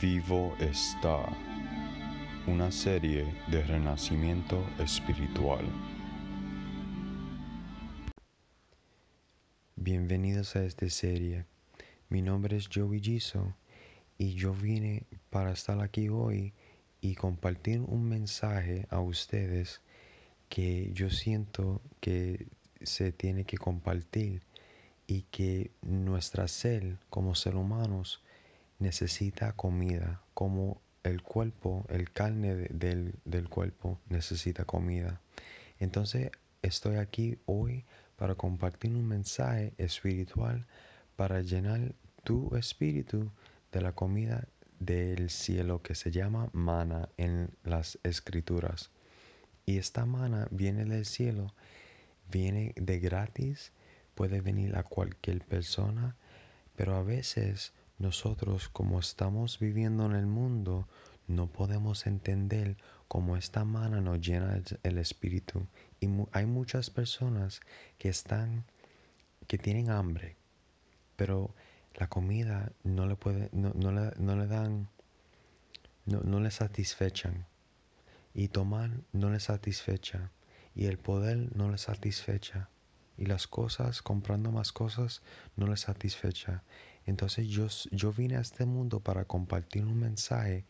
Vivo está, una serie de renacimiento espiritual. Bienvenidos a esta serie. Mi nombre es Joey Giso y yo vine para estar aquí hoy y compartir un mensaje a ustedes que yo siento que se tiene que compartir y que nuestra ser como ser humanos necesita comida, como el cuerpo, el carne del, del cuerpo necesita comida. Entonces estoy aquí hoy para compartir un mensaje espiritual para llenar tu espíritu de la comida del cielo que se llama mana en las escrituras. Y esta mana viene del cielo, viene de gratis, puede venir a cualquier persona, pero a veces nosotros como estamos viviendo en el mundo, no podemos entender cómo esta mana nos llena el espíritu. Y hay muchas personas que están, que tienen hambre, pero la comida no le puede, no, le, no le, dan, no, no le satisfechan. Y tomar no le satisfecha. Y el poder no le satisfecha. Y las cosas, comprando más cosas, no le satisfecha. Entonces yo, yo vine a este mundo para compartir un mensaje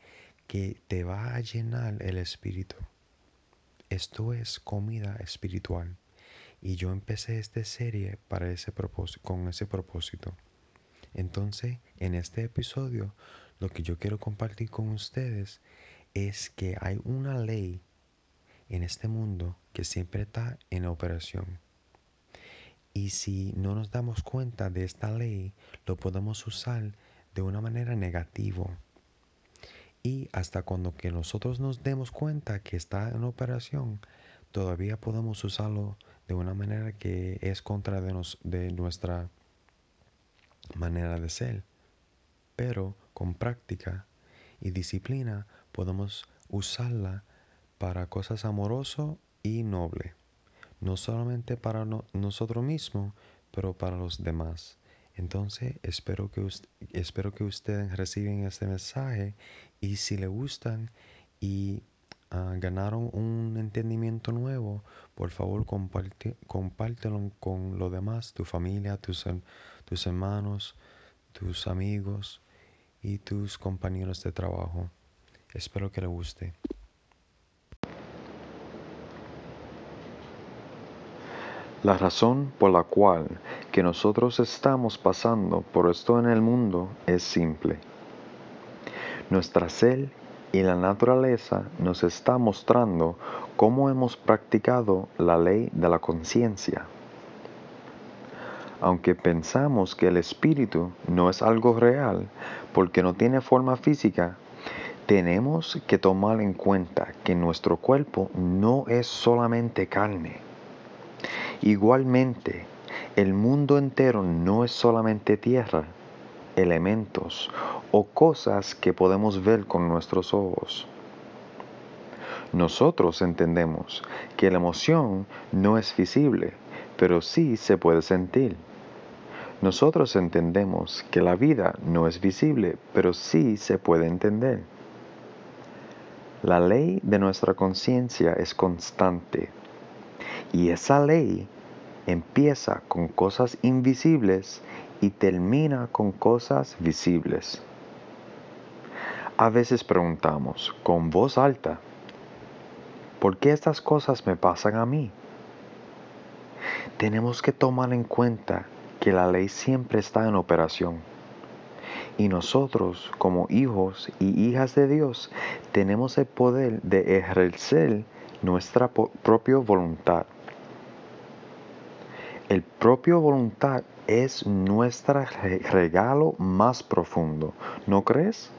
que te va a llenar el espíritu. Esto es comida espiritual. Y yo empecé esta serie para ese propósito, con ese propósito. Entonces, en este episodio, lo que yo quiero compartir con ustedes es que hay una ley en este mundo que siempre está en operación. Y si no nos damos cuenta de esta ley, lo podemos usar de una manera negativa. Y hasta cuando que nosotros nos demos cuenta que está en operación, todavía podemos usarlo de una manera que es contra de, de nuestra manera de ser. Pero con práctica y disciplina podemos usarla para cosas amorosas y nobles no solamente para nosotros mismos, pero para los demás. Entonces, espero que, ustedes reciben este mensaje y si les gustan y ah, ganaron un entendimiento nuevo, por favor comparte, compártelo con los demás, tu familia, tus, tus hermanos, tus amigos y tus compañeros de trabajo. Espero que les guste. La razón por la cual que nosotros estamos pasando por esto en el mundo es simple. Nuestra ser y la naturaleza nos está mostrando cómo hemos practicado la ley de la conciencia. Aunque pensamos que el espíritu no es algo real porque no tiene forma física, tenemos que tomar en cuenta que nuestro cuerpo no es solamente carne Igualmente, el mundo entero no es solamente tierra, elementos o cosas que podemos ver con nuestros ojos. Nosotros entendemos que la emoción no es visible, pero sí se puede sentir. Nosotros entendemos que la vida no es visible, pero sí se puede entender. La ley de nuestra conciencia es constante y esa ley empieza con cosas invisibles y termina con cosas visibles. A veces preguntamos con voz alta, ¿por qué estas cosas me pasan a mí? Tenemos que tomar en cuenta que la ley siempre está en operación. Y nosotros, como hijos y hijas de Dios, tenemos el poder de ejercer nuestra propia voluntad. El propio voluntad es nuestro regalo más profundo, ¿no crees?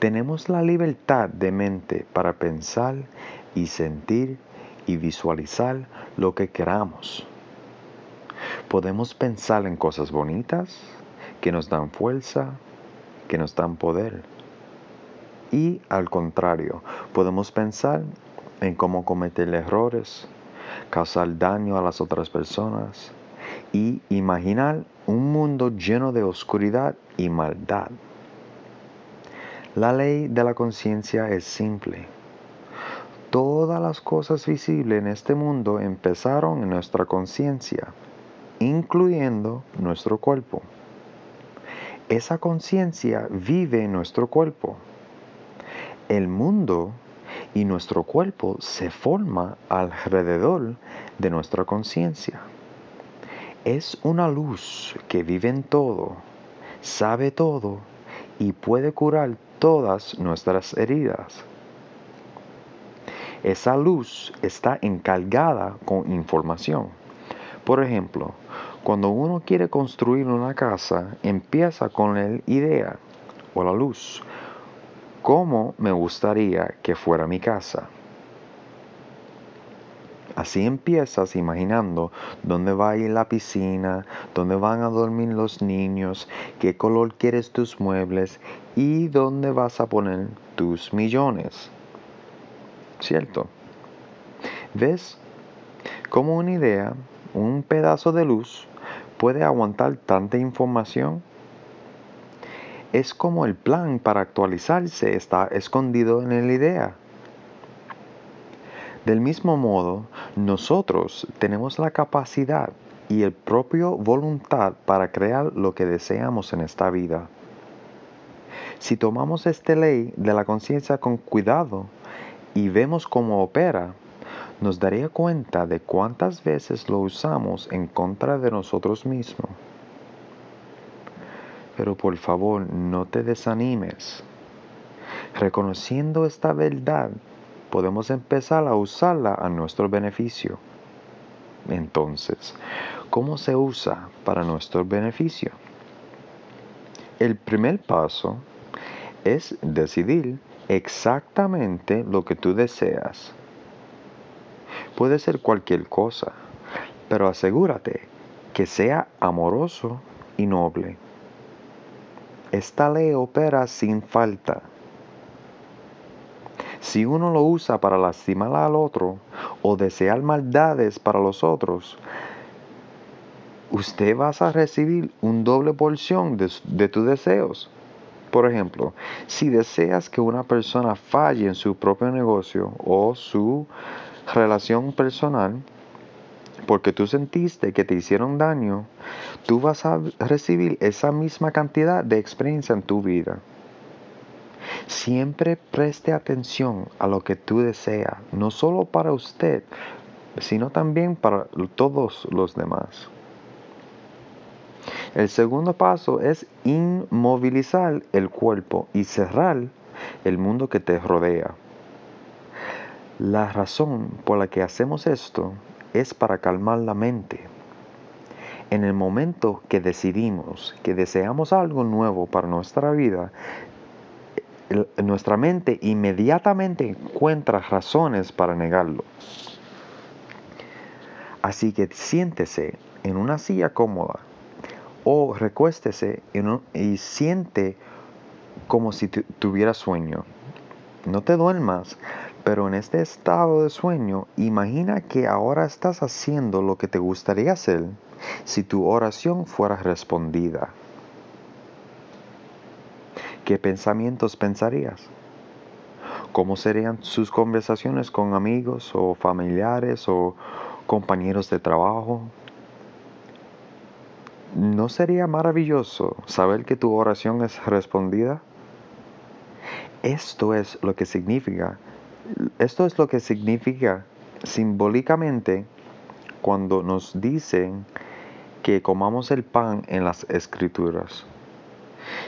Tenemos la libertad de mente para pensar y sentir y visualizar lo que queramos. Podemos pensar en cosas bonitas que nos dan fuerza, que nos dan poder. Y al contrario, podemos pensar en cómo cometer errores, causar daño a las otras personas y imaginar un mundo lleno de oscuridad y maldad. La ley de la conciencia es simple. Todas las cosas visibles en este mundo empezaron en nuestra conciencia, incluyendo nuestro cuerpo. Esa conciencia vive en nuestro cuerpo. El mundo y nuestro cuerpo se forma alrededor de nuestra conciencia. Es una luz que vive en todo, sabe todo y puede curar todas nuestras heridas. Esa luz está encargada con información. Por ejemplo, cuando uno quiere construir una casa, empieza con la idea o la luz. ¿Cómo me gustaría que fuera mi casa? Así empiezas imaginando dónde va a ir la piscina, dónde van a dormir los niños, qué color quieres tus muebles y dónde vas a poner tus millones. ¿Cierto? ¿Ves? Como una idea, un pedazo de luz puede aguantar tanta información? Es como el plan para actualizarse está escondido en la idea. Del mismo modo, nosotros tenemos la capacidad y el propio voluntad para crear lo que deseamos en esta vida. Si tomamos esta ley de la conciencia con cuidado y vemos cómo opera, nos daría cuenta de cuántas veces lo usamos en contra de nosotros mismos. Pero por favor, no te desanimes. Reconociendo esta verdad, podemos empezar a usarla a nuestro beneficio. Entonces, ¿cómo se usa para nuestro beneficio? El primer paso es decidir exactamente lo que tú deseas Puede ser cualquier cosa, pero asegúrate que sea amoroso y noble. Esta ley opera sin falta. Si uno lo usa para lastimar al otro o desear maldades para los otros, usted va a recibir un doble porción de, de tus deseos. Por ejemplo, si deseas que una persona falle en su propio negocio o su relación personal, porque tú sentiste que te hicieron daño, tú vas a recibir esa misma cantidad de experiencia en tu vida. Siempre preste atención a lo que tú deseas, no solo para usted, sino también para todos los demás. El segundo paso es inmovilizar el cuerpo y cerrar el mundo que te rodea. La razón por la que hacemos esto es para calmar la mente. En el momento que decidimos que deseamos algo nuevo para nuestra vida, nuestra mente inmediatamente encuentra razones para negarlo. Así que siéntese en una silla cómoda o recuéstese y siente como si tuviera sueño. No te duermas, pero en este estado de sueño, imagina que ahora estás haciendo lo que te gustaría hacer si tu oración fuera respondida. ¿Qué pensamientos pensarías? ¿Cómo serían sus conversaciones con amigos o familiares o compañeros de trabajo? ¿No sería maravilloso saber que tu oración es respondida? Esto es lo que significa esto es lo que significa simbólicamente cuando nos dicen que comamos el pan en las escrituras.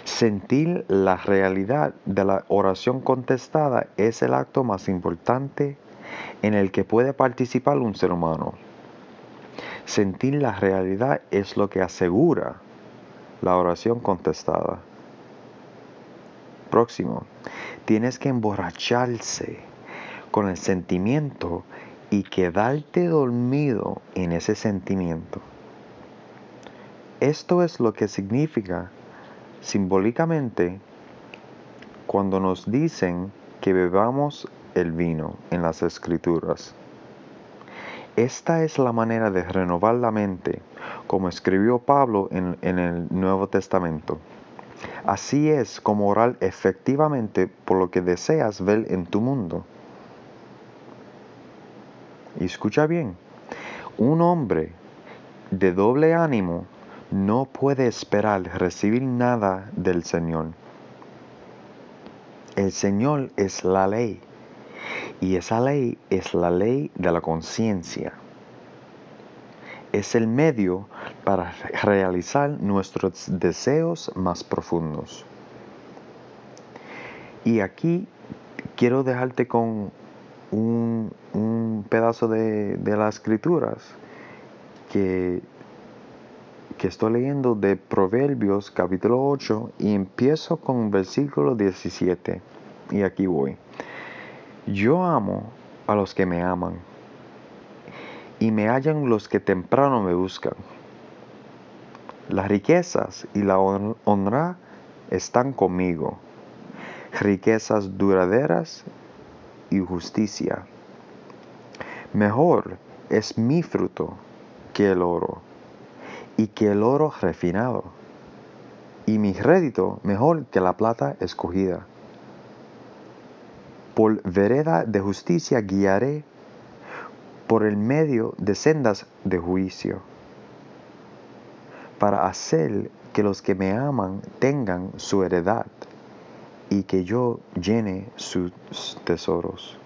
Sentir la realidad de la oración contestada es el acto más importante en el que puede participar un ser humano. Sentir la realidad es lo que asegura la oración contestada. Próximo, tienes que emborracharse con el sentimiento y quedarte dormido en ese sentimiento. Esto es lo que significa simbólicamente cuando nos dicen que bebamos el vino en las escrituras. Esta es la manera de renovar la mente, como escribió Pablo en, el Nuevo Testamento. Así es como orar efectivamente por lo que deseas ver en tu mundo. Y escucha bien, un hombre de doble ánimo no puede esperar recibir nada del Señor. El Señor es la ley y esa ley es la ley de la conciencia. Es el medio para realizar nuestros deseos más profundos. Y aquí quiero dejarte con un, pedazo de, las escrituras que, que estoy leyendo de Proverbios capítulo 8 y empiezo con versículo 17. Y aquí voy. Yo amo a los que me aman y me hallan los que temprano me buscan. Las riquezas y la honra están conmigo, riquezas duraderas y justicia. Mejor es mi fruto que el oro, y que el oro refinado, y mi rédito mejor que la plata escogida. Por vereda de justicia guiaré, por el medio de sendas de juicio para hacer que los que me aman tengan su heredad y que yo llene sus tesoros.